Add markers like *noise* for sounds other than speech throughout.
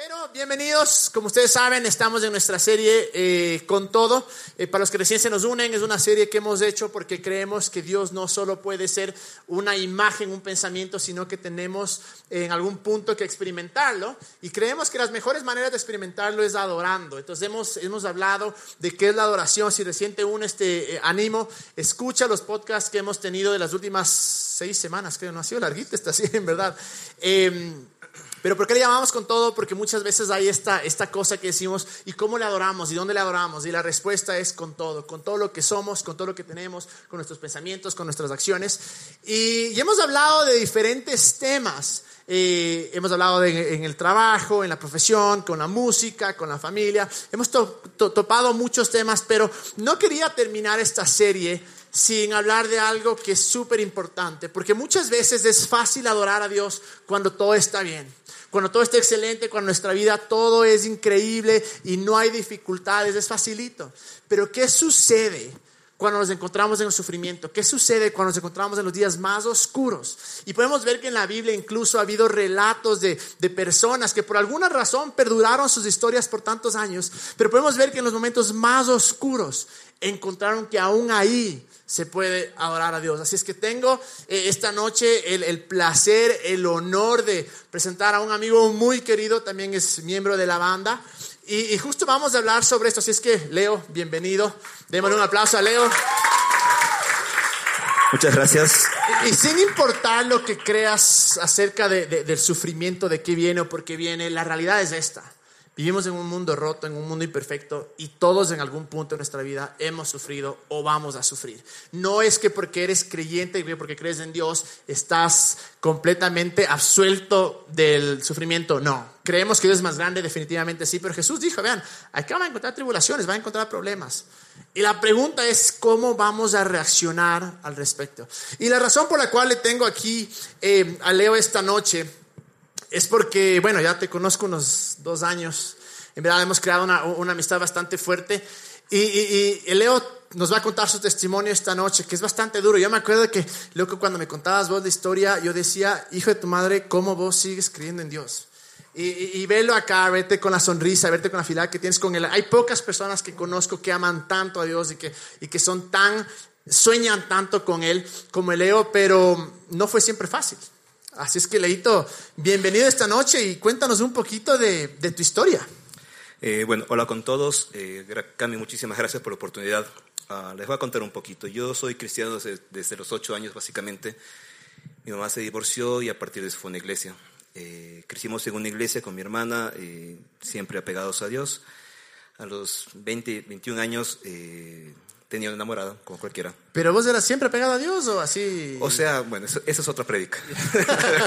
Pero bienvenidos, como ustedes saben, estamos en nuestra serie eh, con todo. Eh, para los que recién se nos unen, es una serie que hemos hecho porque creemos que Dios no solo puede ser una imagen, un pensamiento, sino que tenemos en algún punto que experimentarlo. Y creemos que las mejores maneras de experimentarlo es adorando. Entonces hemos, hemos hablado de qué es la adoración. Si recién te une este eh, ánimo, escucha los podcasts que hemos tenido de las últimas seis semanas, creo, no ha sido larguita esta *laughs* serie, en verdad. Pero ¿por qué le llamamos con todo? Porque muchas veces hay esta, esta cosa que decimos, ¿y cómo le adoramos? ¿Y dónde le adoramos? Y la respuesta es con todo, con todo lo que somos, con todo lo que tenemos, con nuestros pensamientos, con nuestras acciones. Y, hemos hablado de diferentes temas. Eh, hemos hablado en el trabajo, en la profesión, con la música, con la familia. Hemos topado muchos temas, pero no quería terminar esta serie sin hablar de algo que es súper importante, porque muchas veces es fácil adorar a Dios cuando todo está bien. Cuando todo está excelente, cuando nuestra vida todo es increíble y no hay dificultades, es facilito. Pero ¿qué sucede cuando nos encontramos en el sufrimiento? ¿Qué sucede cuando nos encontramos en los días más oscuros? Y podemos ver que en la Biblia incluso ha habido relatos de, de, personas que por alguna razón perduraron sus historias por tantos años, pero podemos ver que en los momentos más oscuros encontraron que aún ahí se puede adorar a Dios. Así es que tengo eh, esta noche el, el, placer, el honor de presentar a un amigo muy querido, también es miembro de la banda. Y, y justo vamos a hablar sobre esto. Así es que, Leo, bienvenido. Démosle un aplauso a Leo. Muchas gracias. Y, y sin importar lo que creas acerca de, de, del sufrimiento, de qué viene o por qué viene, la realidad es esta Vivimos en un mundo roto, en un mundo imperfecto y todos en algún punto de nuestra vida hemos sufrido o vamos a sufrir. No es que porque eres creyente y porque crees en Dios estás completamente absuelto del sufrimiento. No, creemos que Dios es más grande, definitivamente sí, pero Jesús dijo, vean, acá van a encontrar tribulaciones, van a encontrar problemas. Y la pregunta es cómo vamos a reaccionar al respecto. Y la razón por la cual le tengo aquí eh, a Leo esta noche es porque, bueno, ya te conozco unos dos años. En verdad hemos creado una, una amistad bastante fuerte. Y, y, y, Leo nos va a contar su testimonio esta noche, que es bastante duro. Yo me acuerdo que, loco, cuando me contabas vos la historia, yo decía, hijo de tu madre, ¿cómo vos sigues creyendo en Dios? Y, y, verlo acá, verte con la sonrisa, verte con la fila que tienes con él. Hay pocas personas que conozco que aman tanto a Dios y que, y que son tan, sueñan tanto con Él como el Leo, pero no fue siempre fácil. Así es que, Leito, bienvenido esta noche y cuéntanos un poquito de, de tu historia. Eh, bueno, hola con todos. Eh, Cami, muchísimas gracias por la oportunidad. Uh, les voy a contar un poquito. Yo soy cristiano desde, desde, los ocho años, básicamente. Mi mamá se divorció y a partir de eso fue una iglesia. Eh, crecimos en una iglesia con mi hermana, eh, siempre apegados a Dios. A los 20, 21 años eh, tenía una enamorada, como cualquiera. ¿Pero vos eras siempre pegado a Dios o así? O sea, bueno, eso, esa es otra predica.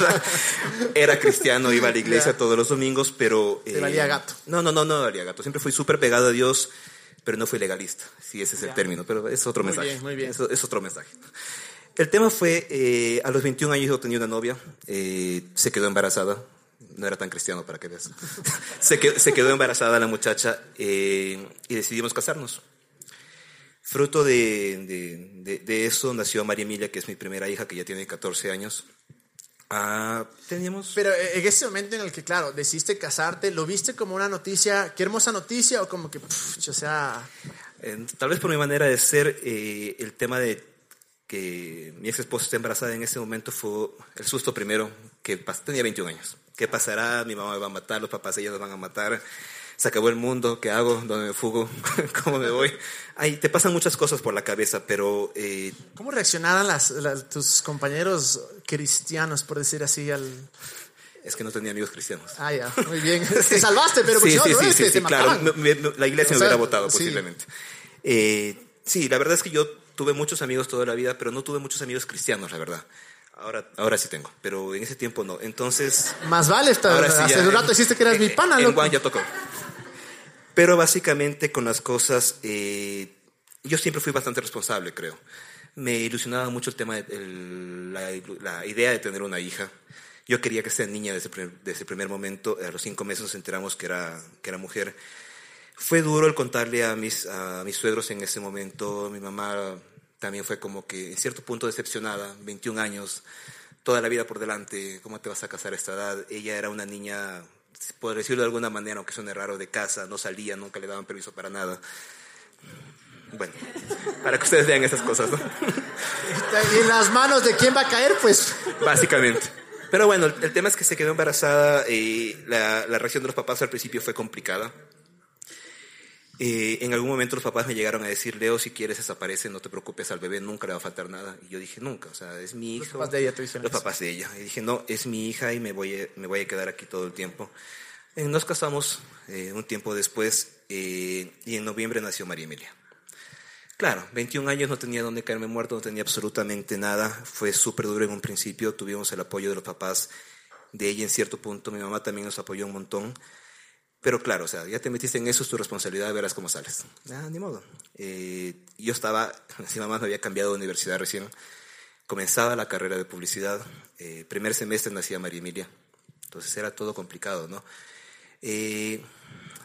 *laughs* Era cristiano, iba a la iglesia todos los domingos, pero... Te eh, valía gato. No, no, no, no valía gato. Siempre fui súper pegado a Dios, pero no fui legalista, si ese es el término, pero es otro muy mensaje. Bien, muy bien. Es, es, otro mensaje. El tema fue, eh, a los 21 años yo tenía una novia, eh, se quedó embarazada, no era tan cristiano para que veas. *laughs* se, quedó, se, quedó, embarazada la muchacha eh, y decidimos casarnos. Fruto de, de, de, de, eso nació María Emilia, que es mi primera hija, que ya tiene 14 años. Ah, teníamos... Pero en ese momento en el que, claro, decidiste casarte, ¿lo viste como una noticia, qué hermosa noticia, o como que, pff, o sea... Eh, tal vez por mi manera de ser, eh, el tema de que mi ex esposa esté embarazada en ese momento fue el susto primero, que tenía 21 años. ¿Qué pasará? Mi mamá me va a matar, los papás ellos van a matar se acabó el mundo, ¿qué hago? ¿Dónde me fugo? *laughs* ¿Cómo me voy? Ay, te pasan muchas cosas por la cabeza, pero... Eh, ¿Cómo reaccionaron las, las, tus compañeros cristianos, por decir así, al... Es que no tenía amigos cristianos. Ah, ya, muy bien. *laughs* Te salvaste, pero sí, sí, sí, sí, sí, claro. Me, me, la iglesia o sea, me hubiera votado, sí. posiblemente. Eh, sí, la verdad es que yo tuve muchos amigos toda la vida, pero no tuve muchos amigos cristianos, la verdad. Ahora, ahora sí tengo, pero en ese tiempo no. Entonces. Más vale, esta, ahora sí hace un rato dijiste que eras en, mi pana, En Juan ya tocó. Pero básicamente con las cosas, eh, yo siempre fui bastante responsable, creo. Me ilusionaba mucho el tema de el, la, la, idea de tener una hija. Yo quería que sea niña desde, desde el primer momento. A los cinco meses nos enteramos que era, que era mujer. Fue duro el contarle a mis, a mis suegros en ese momento. Mi mamá también fue como que en cierto punto decepcionada, 21 años, toda la vida por delante, ¿cómo te vas a casar a esta edad? Ella era una niña por decirlo de alguna manera, aunque suene raro, de casa, no salía, nunca le daban permiso para nada. Bueno, *laughs* para que ustedes vean esas cosas, ¿no? Y en las manos de quién va a caer, pues. Básicamente. Pero bueno, el, tema es que se quedó embarazada y la, la reacción de los papás al principio fue complicada. Eh, en algún momento los papás me llegaron a decir, Leo, si quieres desaparece, no te preocupes, al bebé nunca le va a faltar nada. Y yo dije, nunca, o sea, es mi hija. Los papás de ella te dicen Los papás de ella. Y dije, no, es mi hija y me voy a, me voy a quedar aquí todo el tiempo. Eh, nos casamos eh, un tiempo después y en noviembre nació María Emilia. Claro, 21 años no tenía dónde caerme muerto, no tenía absolutamente nada. Fue súper duro en un principio, tuvimos el apoyo de los papás de ella en cierto punto. Mi mamá también nos apoyó un montón. Pero claro, o sea, ya te metiste en eso, es tu responsabilidad, verás cómo sales. Ah, ni modo. Eh, yo estaba, *laughs* mi mamá me había cambiado de universidad recién, comenzaba la carrera de publicidad, eh, primer semestre nacía María Emilia, entonces era todo complicado, ¿no? Eh,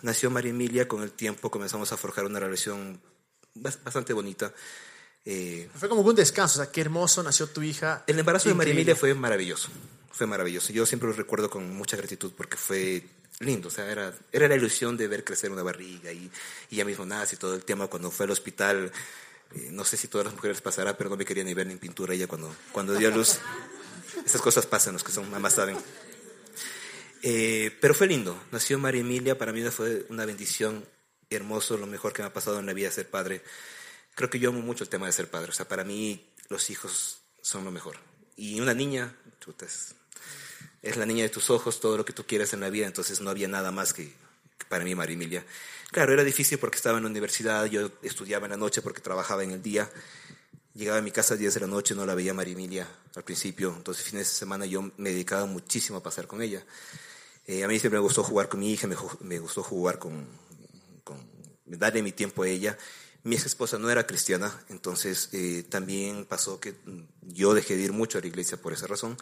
nació María Emilia, con el tiempo comenzamos a forjar una relación bastante bonita. fue como un descanso, o sea, qué hermoso nació tu hija. El embarazo de María Emilia fue maravilloso, fue maravilloso. Yo siempre lo recuerdo con mucha gratitud porque fue lindo, o sea, era, era la ilusión de ver crecer una barriga y, y ya mismo nace y todo el tema cuando fue al hospital. Eh, no sé si todas las mujeres pasará, pero no me quería ni ver ni en pintura ella cuando, cuando dio a luz. *laughs* Esas cosas pasan, los que son mamás saben. Eh, pero fue lindo. Nació María Emilia, para mí fue una bendición, hermoso, lo mejor que me ha pasado en la vida ser padre. Creo que yo amo mucho el tema de ser padre. O sea, para mí los hijos son lo mejor. Y una niña, chuta, es la niña de tus ojos, todo lo que tú quieras en la vida, entonces no había nada más que, para mí María Emilia. Claro, era difícil porque estaba en la universidad, yo estudiaba en la noche porque trabajaba en el día, llegaba a mi casa a 10 de la noche, no la veía María Emilia al principio, entonces fines de semana yo me dedicaba muchísimo a pasar con ella. Eh, a mí siempre me gustó jugar con mi hija, me, gustó jugar con, con, darle mi tiempo a ella. Mi ex esposa no era cristiana, entonces eh, también pasó que yo dejé de ir mucho a la iglesia por esa razón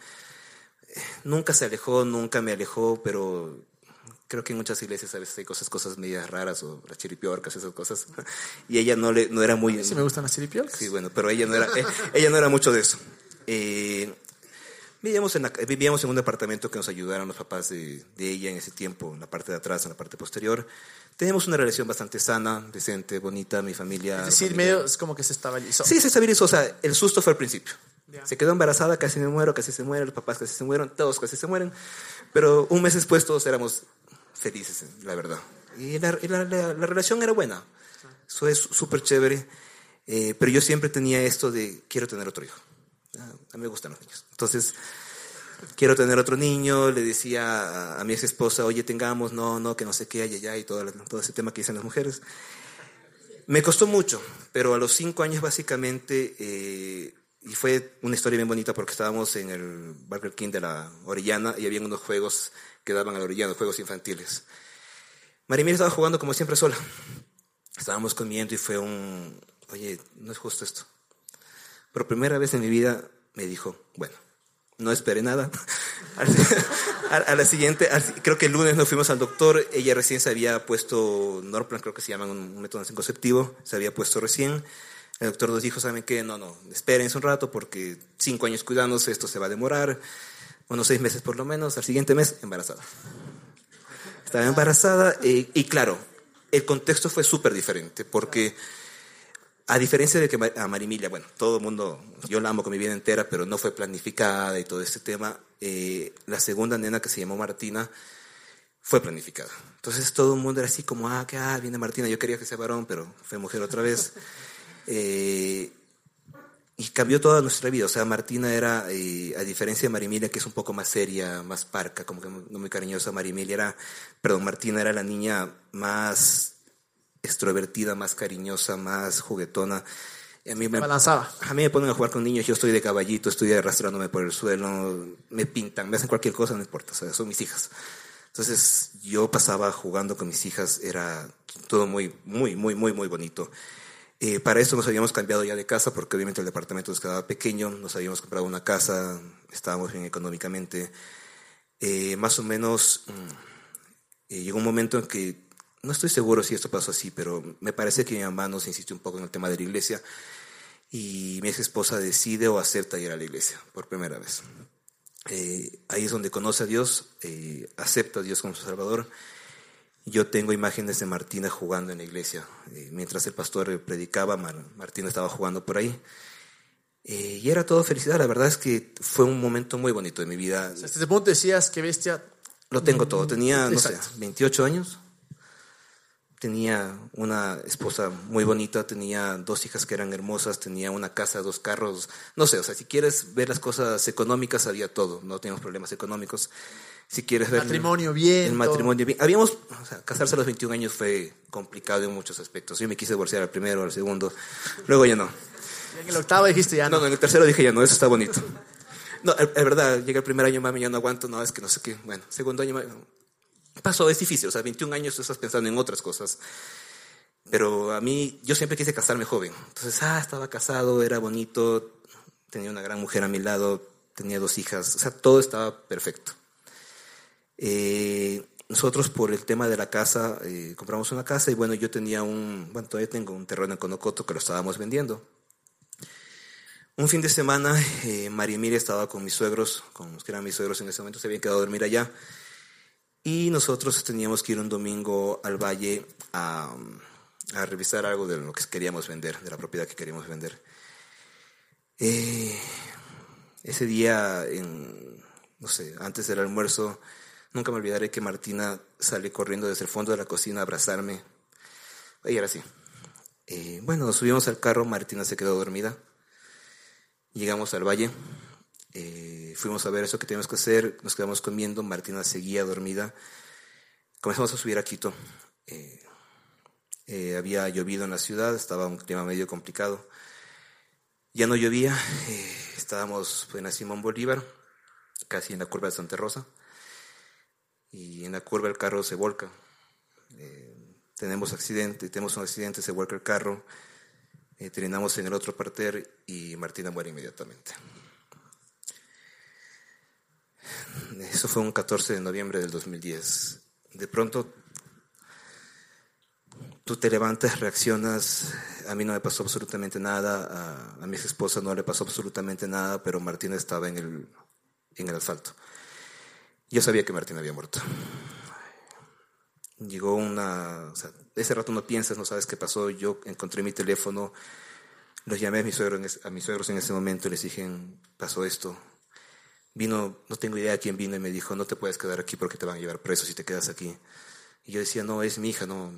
nunca se alejó, nunca me alejó, pero creo que en muchas iglesias a veces hay cosas, cosas medias raras o las chiripiorcas, esas cosas. *laughs* Y ella no, le, no era muy... Sí me gustan las chiripiorcas. Sí, bueno, pero ella no era, eh, ella no era mucho de eso. Eh, vivíamos, en vivíamos en un departamento que nos ayudaron los papás de, de, ella en ese tiempo, en la parte de atrás, en la parte posterior. Teníamos una relación bastante sana, decente, bonita, mi familia... Es decir, medio es como que se estabilizó. Sí, se estabilizó, o sea, el susto fue al principio. Se quedó embarazada, casi me muero, casi se muere, los papás casi se mueren, todos casi se mueren. Pero un mes después todos éramos felices, la verdad. Y la, relación era buena. Eso es súper chévere. Eh, pero yo siempre tenía esto de quiero tener otro hijo. Ah, a mí me gustan los niños. Entonces, quiero tener otro niño. Le decía a, mi ex esposa, oye, tengamos, no, no, que no sé qué, hay allá y todo, todo ese tema que dicen las mujeres. Me costó mucho, pero a los cinco años básicamente eh, y fue una historia bien bonita porque estábamos en el Burger King de la Orellana y había unos juegos que daban a la Orellana, juegos infantiles. Marimir estaba jugando como siempre sola. Estábamos comiendo y fue un, oye, no es justo esto. Por primera vez en mi vida me dijo, bueno, no esperé nada. *laughs* a, la siguiente, creo que el lunes nos fuimos al doctor, ella recién se había puesto Norplan, creo que se llama un método anticonceptivo, se había puesto recién. El doctor nos dijo, ¿saben qué? No, no, espérense un rato porque cinco años cuidándose, esto se va a demorar, unos seis meses por lo menos, al siguiente mes embarazada. Estaba embarazada eh, y claro, el contexto fue súper diferente porque a diferencia de que a Marimilia, bueno, todo el mundo, yo la amo con mi vida entera, pero no fue planificada y todo este tema, eh, la segunda nena que se llamó Martina fue planificada. Entonces todo el mundo era así como, ah, que ah, viene Martina, yo quería que sea varón, pero fue mujer otra vez. *laughs* Eh, y cambió toda nuestra vida. O sea, Martina era, eh, a diferencia de Marimilia, que es un poco más seria, más parca, como que no muy cariñosa, Marimilia era, perdón, Martina era la niña más extrovertida, más cariñosa, más juguetona. Y a mí me, balanzaba. A mí me ponen a jugar con niños, yo estoy de caballito, estoy arrastrándome por el suelo, me pintan, me hacen cualquier cosa, no importa, o sea, son mis hijas. Entonces yo pasaba jugando con mis hijas, era todo muy, muy, muy, muy, muy bonito. Eh, para eso nos habíamos cambiado ya de casa porque obviamente el departamento nos quedaba pequeño, nos habíamos comprado una casa, estábamos bien económicamente. Eh, más o menos mm, eh, llegó un momento en que, no estoy seguro si esto pasó así, pero me parece que mi mamá nos insistió un poco en el tema de la iglesia y mi ex esposa decide o acepta ir a la iglesia por primera vez. Eh, ahí es donde conoce a Dios, eh, acepta a Dios como su Salvador. Yo tengo imágenes de Martina jugando en la iglesia. Eh, mientras el pastor predicaba, Martina estaba jugando por ahí. y era todo felicidad. La verdad es que fue un momento muy bonito de mi vida. Hasta ese punto decías que bestia. Lo tengo todo. Tenía, no sé, 28 años tenía una esposa muy bonita, tenía dos hijas que eran hermosas, tenía una casa, dos carros, no sé, o sea, si quieres ver las cosas económicas, había todo, no teníamos problemas económicos. Si quieres ver... Matrimonio bien. El matrimonio bien. Habíamos, o sea, casarse a los 21 años fue complicado en muchos aspectos. Yo me quise divorciar al primero, al segundo, luego ya no. en el octavo dijiste ya no. No, en el tercero dije ya no, eso está bonito. No, es verdad, llega el primer año, mami, ya no aguanto, no, es que no sé qué. Bueno, segundo año, pasó, es difícil, o sea, 21 años tú estás pensando en otras cosas. Pero a mí, yo siempre quise casarme joven. Entonces, ah, estaba casado, era bonito, tenía una gran mujer a mi lado, tenía dos hijas, o sea, todo estaba perfecto. Eh, nosotros por el tema de la casa, eh, compramos una casa y bueno, yo tenía un, bueno, todavía tengo un terreno en Conocoto que lo estábamos vendiendo. Un fin de semana, eh, María Emilia estaba con mis suegros, con los que eran mis suegros en ese momento, se habían quedado a dormir allá. Y nosotros teníamos que ir un domingo al valle a, revisar algo de lo que queríamos vender, de la propiedad que queríamos vender. Eh, ese día, no sé, antes del almuerzo, nunca me olvidaré que Martina sale corriendo desde el fondo de la cocina a abrazarme. Y era así. Eh, bueno, nos subimos al carro, Martina se quedó dormida. Llegamos al valle. Eh, fuimos a ver eso que teníamos que hacer, nos quedamos comiendo, Martina seguía dormida. Comenzamos a subir a Quito. Eh, había llovido en la ciudad, estaba un clima medio complicado. Ya no llovía, estábamos en la Simón Bolívar, casi en la curva de Santa Rosa. Y en la curva el carro se volca. tenemos accidente, tenemos un accidente, se vuelca el carro. terminamos en el otro parter y Martina muere inmediatamente. Eso fue un 14 de noviembre del 2010. De pronto tú te levantas, reaccionas, a mí no me pasó absolutamente nada, a, mi ex esposa no le pasó absolutamente nada, pero Martina estaba en el, en el asfalto. Yo sabía que Martina había muerto. Llegó una... ese rato no piensas, no sabes qué pasó. Yo encontré mi teléfono, los llamé a mis suegros, a mis suegros en ese momento y les dije, pasó esto, Vino, no tengo idea quién vino y me dijo, no te puedes quedar aquí porque te van a llevar preso si te quedas aquí. Y yo decía, no, es mi hija, no,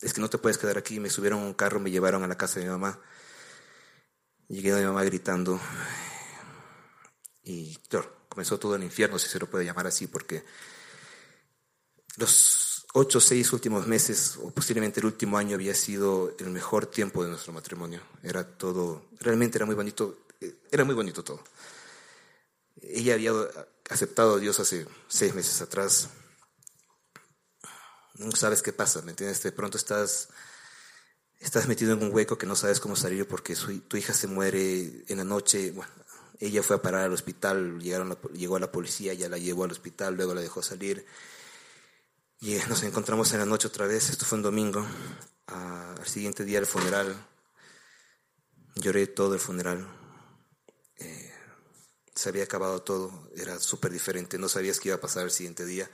es que no te puedes quedar aquí. Me subieron a un carro, me llevaron a la casa de mi mamá. Llegué a mi mamá gritando. Y claro, comenzó todo el infierno, si se lo puede llamar así, porque los ocho o seis últimos meses, o posiblemente el último año, había sido el mejor tiempo de nuestro matrimonio. Era todo, realmente era muy bonito, eh, era muy bonito todo ella había aceptado a Dios hace seis meses atrás. No sabes qué pasa, ¿me entiendes? De pronto estás, estás metido en un hueco que no sabes cómo salir porque tu hija se muere en la noche. Bueno, ella fue a parar al hospital, llegaron llegó a la policía, ya la llevó al hospital, luego la dejó salir. Y nos encontramos en la noche otra vez, esto fue un domingo. al siguiente día el funeral, lloré todo el funeral se había acabado todo, era súper diferente, no sabías qué iba a pasar el siguiente día.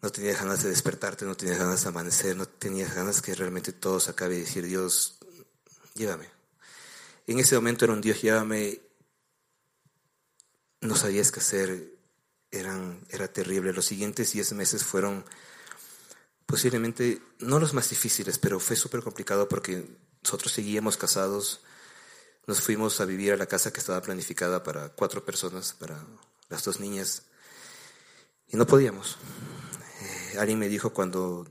No tenías ganas de despertarte, no tenías ganas de amanecer, no tenías ganas que realmente todo se acabe y decir, Dios, llévame. En ese momento era un Dios, llévame. No sabías qué hacer, era terrible. Los siguientes diez meses fueron posiblemente, no los más difíciles, pero fue súper complicado porque nosotros seguíamos casados nos fuimos a vivir a la casa que estaba planificada para cuatro personas, para las dos niñas, y no podíamos. Eh, alguien me dijo cuando,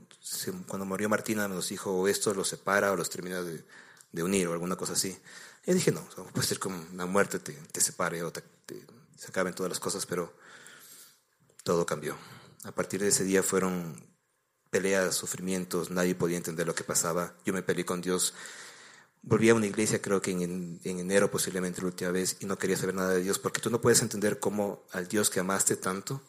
cuando murió Martina, nos dijo, o esto los separa o los termina de, de unir o alguna cosa así. Y dije, no, puede ser como una muerte te, te separe o te, se acaben todas las cosas, pero todo cambió. A partir de ese día fueron peleas, sufrimientos, nadie podía entender lo que pasaba. Yo me peleé con Dios volví a una iglesia, creo que en, enero posiblemente la última vez, y no quería saber nada de Dios, porque tú no puedes entender cómo al Dios que amaste tanto,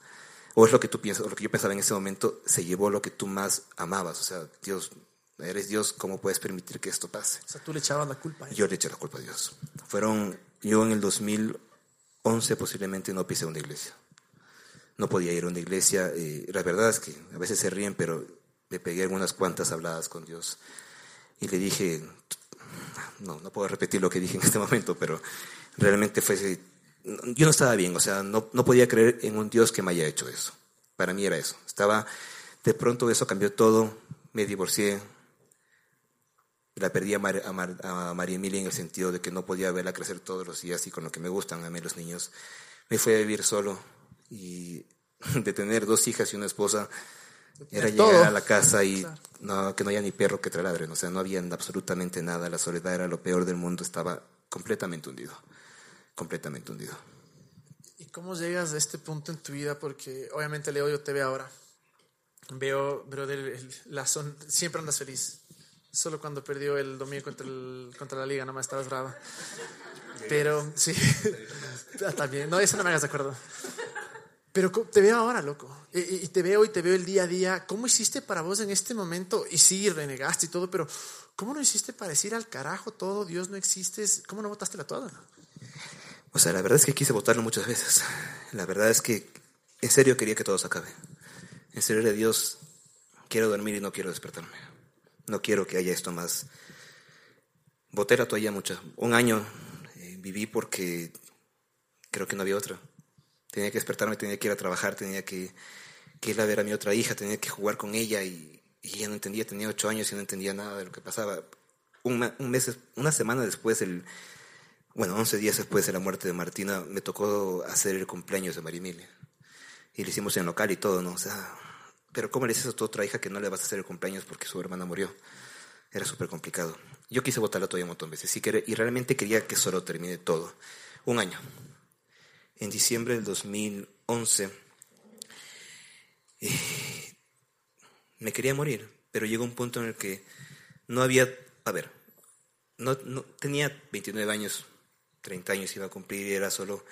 o es lo que tú piensas, o lo que yo pensaba en ese momento, se llevó lo que tú más amabas. O sea, Dios, eres Dios, ¿cómo puedes permitir que esto pase? O sea, tú le echabas la culpa. Yo le eché la culpa a Dios. Fueron, yo en el 2000, 11 posiblemente no pisé una iglesia. No podía ir a una iglesia. Eh, la verdad es que a veces se ríen, pero le pegué algunas cuantas habladas con Dios. Y le dije, no, no puedo repetir lo que dije en este *laughs* momento, pero realmente fue, yo no estaba bien, o sea, no, no podía creer en un Dios que me haya hecho eso. Para mí era eso. Estaba, de pronto eso cambió todo, me divorcié, la perdí a, a, María Emilia en el sentido de que no podía verla crecer todos los días y con lo que me gustan a mí los niños. Me fui a vivir solo y *laughs* de tener dos hijas y una esposa era llegar a la casa y no, que no había ni perro que traladren, o sea, no había absolutamente nada, la soledad era lo peor del mundo, estaba completamente hundido, completamente hundido. ¿Y cómo llegas a este punto en tu vida? Porque obviamente Leo, yo te veo ahora, veo, brother, la son, siempre andas feliz, Solo cuando perdió el domingo contra, el, contra la liga, no más estabas brava. Pero sí, también, no, eso no me hagas de acuerdo. Pero te veo ahora, loco. Y, te veo y te veo el día a día. ¿Cómo hiciste para vos en este momento? Y sí, renegaste y todo, pero ¿cómo no hiciste para decir al carajo todo, Dios no existe? ¿Cómo no votaste la toda? O sea, la verdad es que quise votarlo muchas veces. La verdad es que en serio quería que todo se acabe. En serio de Dios, quiero dormir y no quiero despertarme. No quiero que haya esto más. Boté la toalla mucho. Un año eh, viví porque creo que no había otra. Tenía que despertarme, tenía que ir a trabajar, tenía que, ir a ver a mi otra hija, tenía que jugar con ella y, ya no entendía, tenía ocho años y no entendía nada de lo que pasaba. Un, un mes, una semana después, el, bueno, once días después de la muerte de Martina, me tocó hacer el cumpleaños de María Emilia. Y lo hicimos en local y todo, ¿no? O sea, pero ¿cómo le dices a tu otra hija que no le vas a hacer el cumpleaños porque su hermana murió? Era súper complicado. Yo quise votarla todavía un montón de veces y, realmente quería que solo termine todo. Un año. En diciembre del 2011 eh, me quería morir, pero llegó un punto en el que no había, a ver, no, tenía 29 años, 30 años iba a cumplir y era solo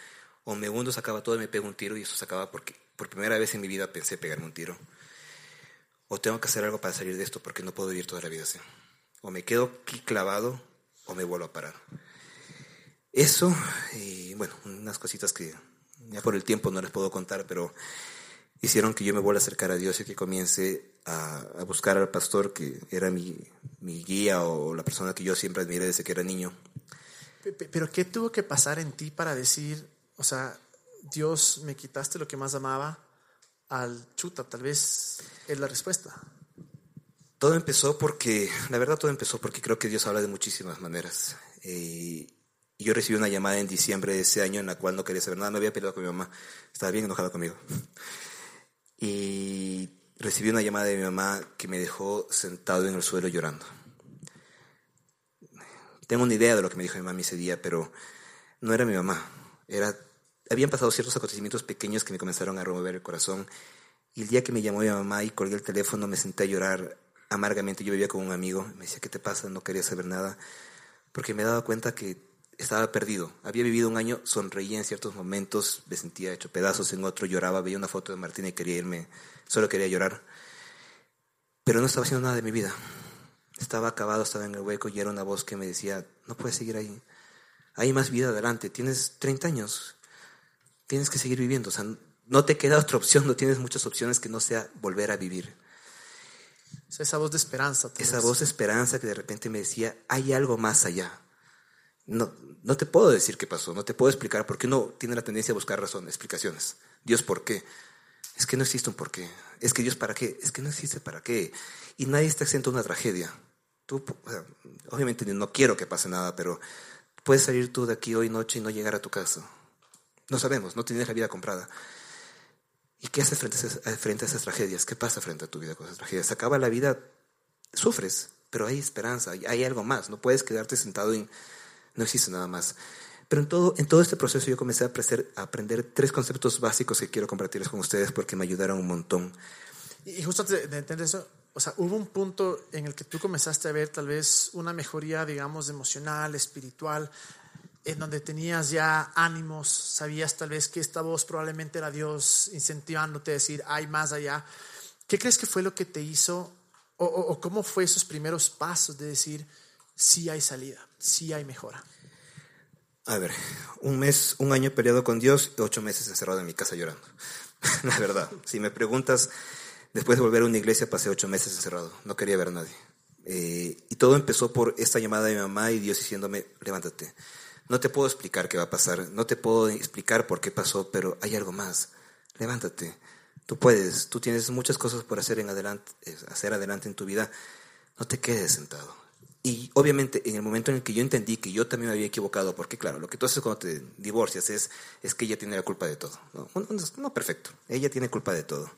o me hundo, sacaba todo y me pego un tiro y eso sacaba porque por primera vez en mi vida pensé pegarme un tiro o tengo que hacer algo para salir de esto porque no puedo vivir toda la vida así. O me quedo aquí clavado o me vuelvo a parar. Eso, y bueno, unas cositas que ya por el tiempo no les puedo contar, pero hicieron que yo me vuelva a acercar a Dios y que comience a, buscar al pastor que era mi, mi, guía o la persona que yo siempre admiré desde que era niño. Pero ¿qué tuvo que pasar en ti para decir, o sea, Dios me quitaste lo que más amaba, al chuta, tal vez es la respuesta. Todo empezó porque, la verdad todo empezó porque creo que Dios habla de muchísimas maneras. Eh, yo recibí una llamada en diciembre de ese año en la cual no quería saber nada, me había peleado con mi mamá, estaba bien enojada conmigo. Y recibí una llamada de mi mamá que me dejó sentado en el suelo llorando. Tengo una idea de lo que me dijo mi mamá ese día, pero no era mi mamá, era habían pasado ciertos acontecimientos pequeños que me comenzaron a remover el corazón. Y el día que me llamó mi mamá y colgué el teléfono, me senté a llorar amargamente. Yo vivía con un amigo, me decía, ¿qué te pasa? No quería saber nada, porque me daba cuenta que estaba perdido. Había vivido un año, sonreía en ciertos momentos, me sentía hecho pedazos en otro, lloraba, veía una foto de Martina y quería irme, solo quería llorar. Pero no estaba haciendo nada de mi vida. Estaba acabado, estaba en el hueco y era una voz que me decía, no puedes seguir ahí. Hay más vida adelante, tienes 30 años, tienes que seguir viviendo. O sea, no te queda otra opción, no tienes muchas opciones que no sea volver a vivir. Esa voz de esperanza. Esa voz de esperanza que de repente me decía, hay algo más allá. No, no te puedo decir qué pasó, no te puedo explicar por qué uno tiene la tendencia a buscar razón, explicaciones. Dios, ¿por qué? Es que no existe un por qué. Es que Dios, ¿para qué? Es que no existe para qué. Y nadie está exento a una tragedia. Tú, obviamente no quiero que pase nada, pero puedes salir tú de aquí hoy noche y no llegar a tu casa. No sabemos, no tienes la vida comprada. ¿Y qué haces frente a, esas, eh, frente a esas tragedias? ¿Qué pasa frente a tu vida con esas tragedias? Acaba la vida, sufres, pero hay esperanza, hay algo más. No puedes quedarte sentado y no existe nada más. Pero en todo, en todo este proceso yo comencé a aprender, a aprender tres conceptos básicos que quiero compartirles con ustedes porque me ayudaron un montón. Y justo antes de entender eso, o sea, hubo un punto en el que tú comenzaste a ver tal vez una mejoría, digamos, emocional, espiritual, en donde tenías ya ánimos, sabías tal vez que esta voz probablemente era Dios incentivándote a decir, hay más allá. ¿Qué crees que fue lo que te hizo o, cómo fue esos primeros pasos de decir, sí hay salida, sí hay mejora? A ver, un mes, un año peleado con Dios y ocho meses encerrado en mi casa llorando. *laughs* La verdad, si me preguntas, después de volver a una iglesia pasé ocho meses encerrado, no quería ver a nadie. Eh, y todo empezó por esta llamada de mi mamá y Dios diciéndome, levántate. No te puedo explicar qué va a pasar, no te puedo explicar por qué pasó, pero hay algo más. Levántate. Tú puedes, tú tienes muchas cosas por hacer, en adelante, hacer adelante en tu vida. No te quedes sentado. Y obviamente en el momento en el que yo entendí que yo también me había equivocado, porque claro, lo que tú haces cuando te divorcias es, es que ella tiene la culpa de todo. No, no, perfecto, ella tiene culpa de todo.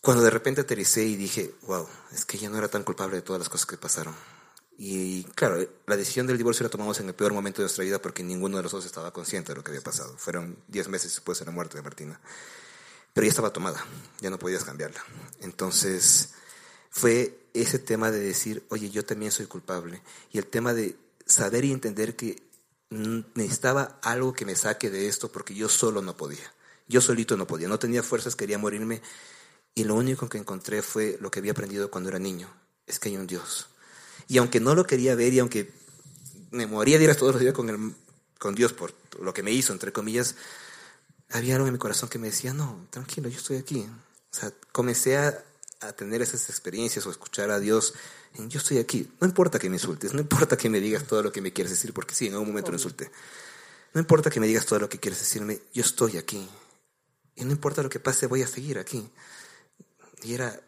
Cuando de repente aterricé y dije, wow, es que ella no era tan culpable de todas las cosas que pasaron. Y claro, la decisión del divorcio la tomamos en el peor momento de nuestra vida porque ninguno de los dos estaba consciente de lo que había pasado. Fueron 10 meses después de la muerte de Martina. Pero ya estaba tomada, ya no podías cambiarla. Entonces fue ese tema de decir, oye, yo también soy culpable. Y el tema de saber y entender que necesitaba algo que me saque de esto porque yo solo no podía. Yo solito no podía, no tenía fuerzas, quería morirme. Y lo único que encontré fue lo que había aprendido cuando era niño, es que hay un Dios. Y aunque no lo quería ver y aunque me moría de ir todos los días con, el, con Dios por lo que me hizo, entre comillas, había algo en mi corazón que me decía, no, tranquilo, yo estoy aquí. O sea, comencé a, a tener esas experiencias o escuchar a Dios en yo estoy aquí. No importa que me insultes, no importa que me digas todo lo que me quieres decir, porque sí, en algún momento lo insulté. No importa que me digas todo lo que quieres decirme, yo estoy aquí. Y no importa lo que pase, voy a seguir aquí. Y era,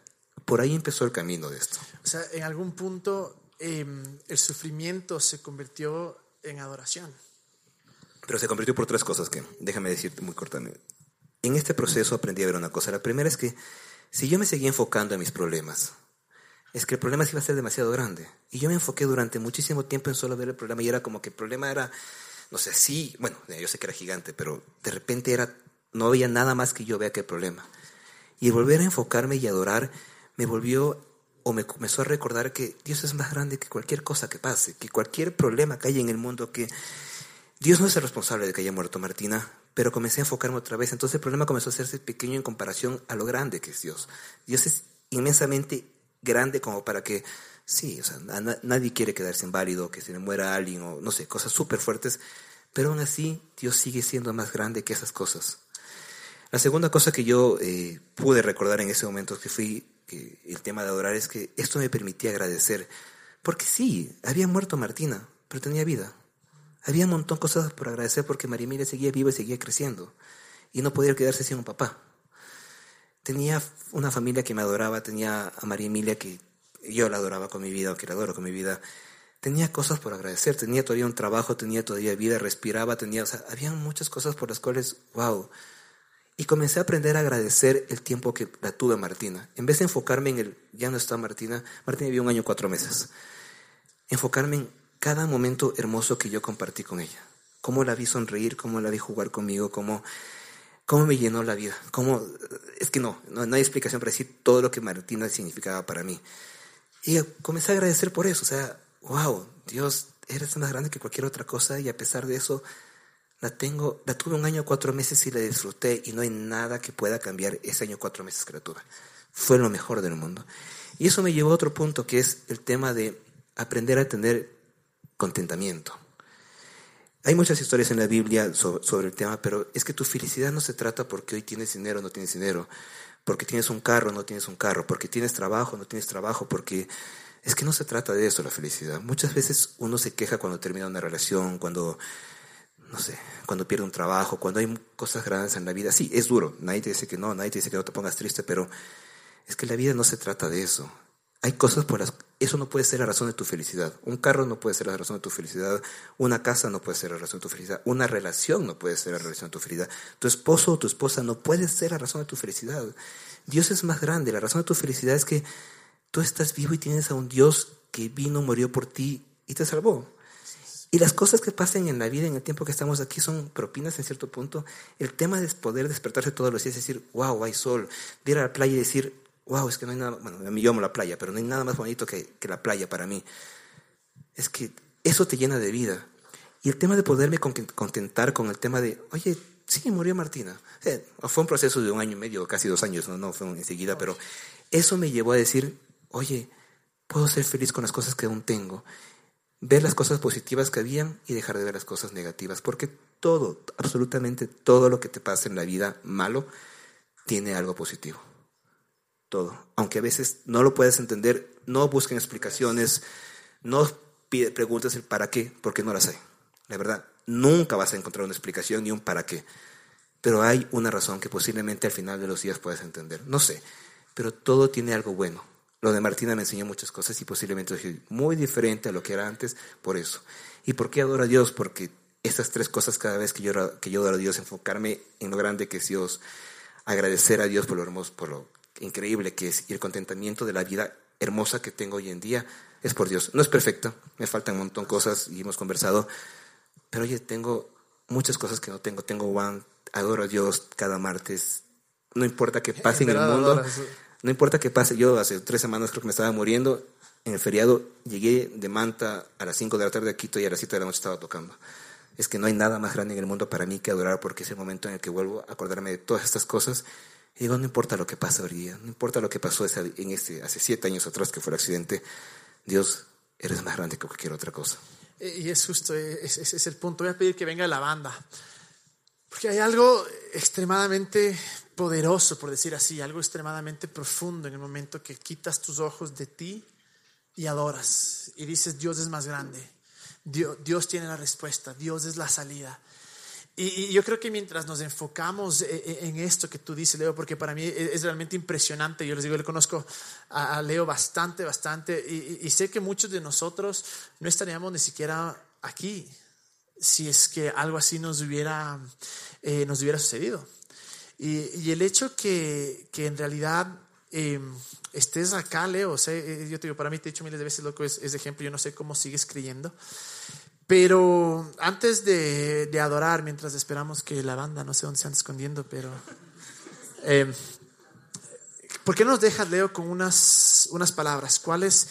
por ahí empezó el camino de esto. O sea, en algún punto em, el sufrimiento se convirtió en adoración. Pero se convirtió por tres cosas que, déjame decirte muy cortamente. En este proceso aprendí a ver una cosa. La primera es que si yo me seguía enfocando en mis problemas, es que el problema se iba a ser demasiado grande. Y yo me enfoqué durante muchísimo tiempo en solo ver el problema y era como que el problema era, no sé, sí, bueno, yo sé que era gigante, pero de repente era, no había nada más que yo vea que el problema. Y volver a enfocarme y adorar me volvió o me comenzó a recordar que Dios es más grande que cualquier cosa que pase, que cualquier problema que haya en el mundo, que Dios no es el responsable de que haya muerto Martina, pero comencé a enfocarme otra vez. Entonces el problema comenzó a hacerse pequeño en comparación a lo grande que es Dios. Dios es inmensamente grande como para que, sí, o sea, nadie quiere quedarse inválido, que se le muera alguien o no sé, cosas súper fuertes, pero aún así Dios sigue siendo más grande que esas cosas. La segunda cosa que yo eh, pude recordar en ese momento que fui el tema de adorar es que esto me permitía agradecer, porque sí, había muerto Martina, pero tenía vida. Había un montón de cosas por agradecer porque María seguía viva y seguía creciendo. Y no podía quedarse sin un papá. Tenía una familia que me adoraba, tenía a María Emilia que yo la adoraba con mi vida o que la adoro con mi vida. Tenía cosas por agradecer, tenía todavía un trabajo, tenía todavía vida, respiraba, tenía, o sea, había muchas cosas por las cuales, wow. Y comencé a aprender a agradecer el tiempo que la tuve Martina. En vez de enfocarme en el, ya no está Martina, Martina vivió un año cuatro meses. Enfocarme en cada momento hermoso que yo compartí con ella. Cómo la vi sonreír, cómo la vi jugar conmigo, cómo, cómo me llenó la vida. Cómo, es que no, no, hay explicación para decir todo lo que Martina significaba para mí. Y comencé a agradecer por eso. O sea, wow, Dios, eres más grande que cualquier otra cosa y a pesar de eso, la tengo, la tuve un año, cuatro meses y la disfruté y no hay nada que pueda cambiar ese año, cuatro meses que la tuve. Fue lo mejor del mundo. Y eso me llevó a otro punto que es el tema de aprender a tener contentamiento. Hay muchas historias en la Biblia sobre, el tema, pero es que tu felicidad no se trata porque hoy tienes dinero o no tienes dinero, porque tienes un carro o no tienes un carro, porque tienes trabajo o no tienes trabajo, porque es que no se trata de eso la felicidad. Muchas veces uno se queja cuando termina una relación, cuando, no sé, cuando pierde un trabajo, cuando hay cosas grandes en la vida. Sí, es duro, nadie te dice que no, nadie te dice que no te pongas triste, pero es que la vida no se trata de eso. Hay cosas por las eso no puede ser la razón de tu felicidad. Un carro no puede ser la razón de tu felicidad. Una casa no puede ser la razón de tu felicidad. Una relación no puede ser la razón de tu felicidad. Tu esposo o tu esposa no puede ser la razón de tu felicidad. Dios es más grande. La razón de tu felicidad es que tú estás vivo y tienes a un Dios que vino, murió por ti y te salvó. Y las cosas que pasan en la vida en el tiempo que estamos aquí son propinas en cierto punto. El tema de poder despertarse todos los días y decir, wow, hay sol. De ir a la playa y decir, wow, es que no hay nada, bueno, a mí yo amo la playa, pero no hay nada más bonito que, la playa para mí. Es que eso te llena de vida. Y el tema de poderme contentar con el tema de, oye, sí, murió Martina. fue un proceso de un año y medio, casi dos años, no, no fue enseguida, pero eso me llevó a decir, oye, puedo ser feliz con las cosas que aún tengo. Ver las cosas positivas que habían y dejar de ver las cosas negativas, porque todo, absolutamente todo lo que te pasa en la vida malo, tiene algo positivo. Todo. Aunque a veces no lo puedes entender, no busquen explicaciones, no preguntes el para qué, porque no las hay. La verdad, nunca vas a encontrar una explicación ni un para qué. Pero hay una razón que posiblemente al final de los días puedas entender. No sé, pero todo tiene algo bueno. Lo de Martina me enseñó muchas cosas y posiblemente soy muy diferente a lo que era antes por eso. ¿Y por qué adoro a Dios? Porque estas tres cosas cada vez que yo, que yo adoro a Dios, enfocarme en lo grande que es Dios, agradecer a Dios por lo hermoso, por lo increíble que es y el contentamiento de la vida hermosa que tengo hoy en día es por Dios. No es perfecto, me faltan un montón de cosas y hemos conversado, pero oye, tengo muchas cosas que no tengo. Tengo One, adoro a Dios cada martes. No importa qué *laughs* pase en el mundo. No importa qué pase, yo hace tres semanas creo que me estaba muriendo. En el feriado llegué de Manta a las 5 de la tarde a Quito y a las 7 de la noche estaba tocando. Es que no hay nada más grande en el mundo para mí que adorar porque es el momento en el que vuelvo a acordarme de todas estas cosas. Y digo, no importa lo que pase hoy día, no importa lo que pasó en este, hace siete años atrás que fue el accidente, Dios, eres más grande que cualquier otra cosa. Y es justo, ese es el punto. Voy a pedir que venga la banda. Porque hay algo extremadamente poderoso, por decir así, algo extremadamente profundo en el momento que quitas tus ojos de ti y adoras y dices, Dios es más grande, Dios, tiene la respuesta, Dios es la salida. Y, yo creo que mientras nos enfocamos e, e, en esto que tú dices, Leo, porque para mí e, es realmente impresionante, yo les digo, le conozco a, Leo bastante, bastante, y, sé que muchos de nosotros no estaríamos ni siquiera aquí si es que algo así nos hubiera, eh, nos hubiera sucedido. Y, el hecho que, que en realidad em, estés acá, Leo, o sea, eh, yo te digo, para mí te he dicho miles de veces, loco, es, es ejemplo, yo no sé cómo sigues creyendo. Pero antes de, de, adorar, mientras esperamos que la banda, no sé dónde se anda escondiendo, pero... Em, ¿Por qué nos dejas, Leo, con unas, unas palabras? ¿Cuáles,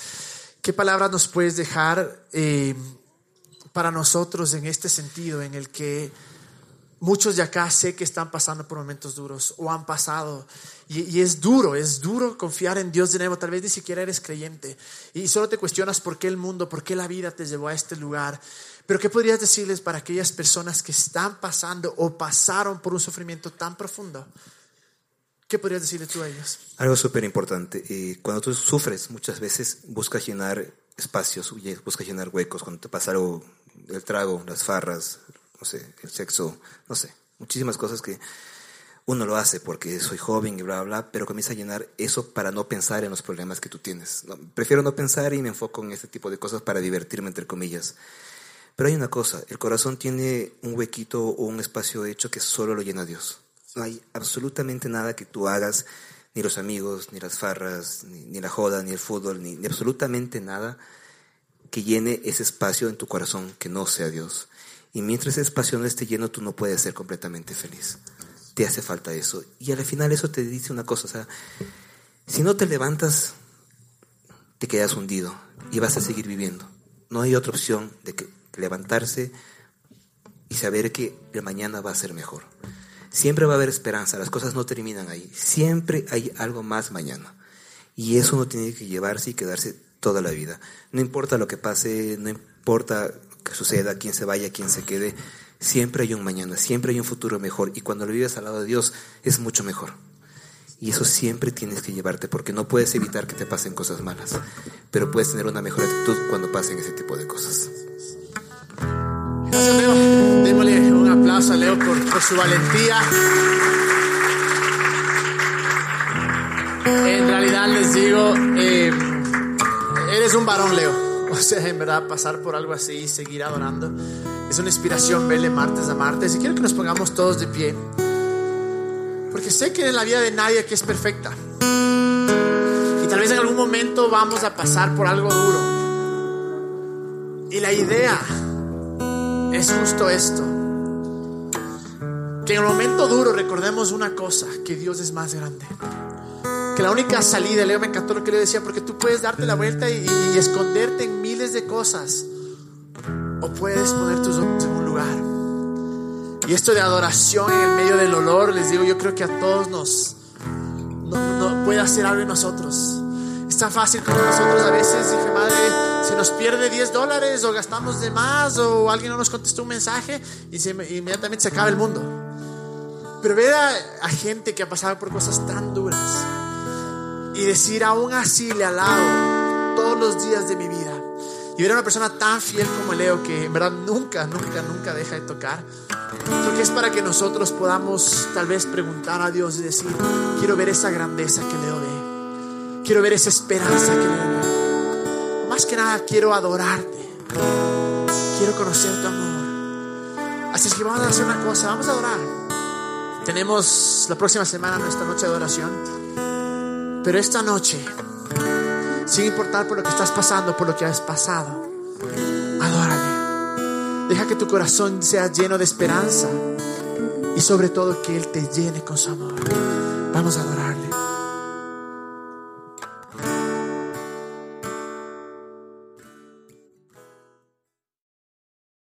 qué palabras nos puedes dejar em, para nosotros en este sentido, en el que Muchos de acá sé que están pasando por momentos duros o han pasado. Y, es duro, es duro confiar en Dios de nuevo. Tal vez ni siquiera eres creyente y solo te cuestionas por qué el mundo, por qué la vida te llevó a este lugar. Pero ¿qué podrías decirles para aquellas personas que están pasando o pasaron por un sufrimiento tan profundo? ¿Qué podrías decirle tú a ellos? Algo súper importante. Eh, cuando tú sufres, muchas veces buscas llenar espacios, buscas llenar huecos. Cuando te pasa el trago, las farras, no sé, el sexo, no sé, muchísimas cosas que uno lo hace porque soy joven y bla, bla, pero comienza a llenar eso para no pensar en los problemas que tú tienes. prefiero no pensar y me enfoco en este tipo de cosas para divertirme, entre comillas. Pero hay una cosa, el corazón tiene un huequito o un espacio hecho que solo lo llena Dios. No hay absolutamente nada que tú hagas, ni los amigos, ni las farras, ni, la joda, ni el fútbol, ni absolutamente nada que llene ese espacio en tu corazón que no sea Dios. Y mientras ese espacio no esté lleno, tú no puedes ser completamente feliz. Te hace falta eso. Y al final eso te dice una cosa, o sea, si no te levantas, te quedas hundido y vas a seguir viviendo. No hay otra opción de que levantarse y saber que el mañana va a ser mejor. Siempre va a haber esperanza, las cosas no terminan ahí. Siempre hay algo más mañana. Y eso no tiene que llevarse y quedarse toda la vida. No importa lo que pase, no importa que suceda, quién se vaya, quién se quede, siempre hay un mañana, siempre hay un futuro mejor y cuando lo vives al lado de Dios es mucho mejor. Y eso siempre tienes que llevarte porque no puedes evitar que te pasen cosas malas, pero puedes tener una mejor actitud cuando pasen ese tipo de cosas. Gracias, Leo. Démosle un aplauso a Leo por, su valentía. En realidad les digo, eh, eres un varón, Leo. O *laughs* sea, en verdad, pasar por algo así y seguir adorando es una inspiración verle martes a martes. Y quiero que nos pongamos todos de pie. Porque sé que en la vida de nadie aquí es perfecta. Y tal vez en algún momento vamos a pasar por algo duro. Y la idea es justo esto. Que en el momento duro recordemos una cosa, que Dios es más grande que la única salida, Leo me encantó lo que le decía, porque tú puedes darte la vuelta y, esconderte en miles de cosas, o puedes poner tus ojos en un lugar. Y esto de adoración en el medio del olor, les digo, yo creo que a todos nos no, puede hacer algo en nosotros. Es tan fácil como nosotros a veces, dije, madre, se nos pierde 10 dólares o gastamos de más o alguien no nos contestó un mensaje y se, inmediatamente se acaba el mundo. Pero ver a, a gente que ha pasado por cosas tan duras y decir, aún así le alabo todos los días de mi vida. Y ver a una persona tan fiel como Leo que en verdad nunca, nunca, nunca deja de tocar. Creo que es para que nosotros podamos tal vez preguntar a Dios y decir, quiero ver esa grandeza que Leo ve. Quiero ver esa esperanza que Leo ve. Más que nada quiero adorarte. Quiero conocer tu amor. Así es que vamos a hacer una cosa, vamos a adorar. Tenemos la próxima semana nuestra noche de adoración. Pero esta noche, sin importar por lo que estás pasando, por lo que has pasado, adórale. Deja que tu corazón sea lleno de esperanza y sobre todo que Él te llene con su amor. Vamos a adorarle.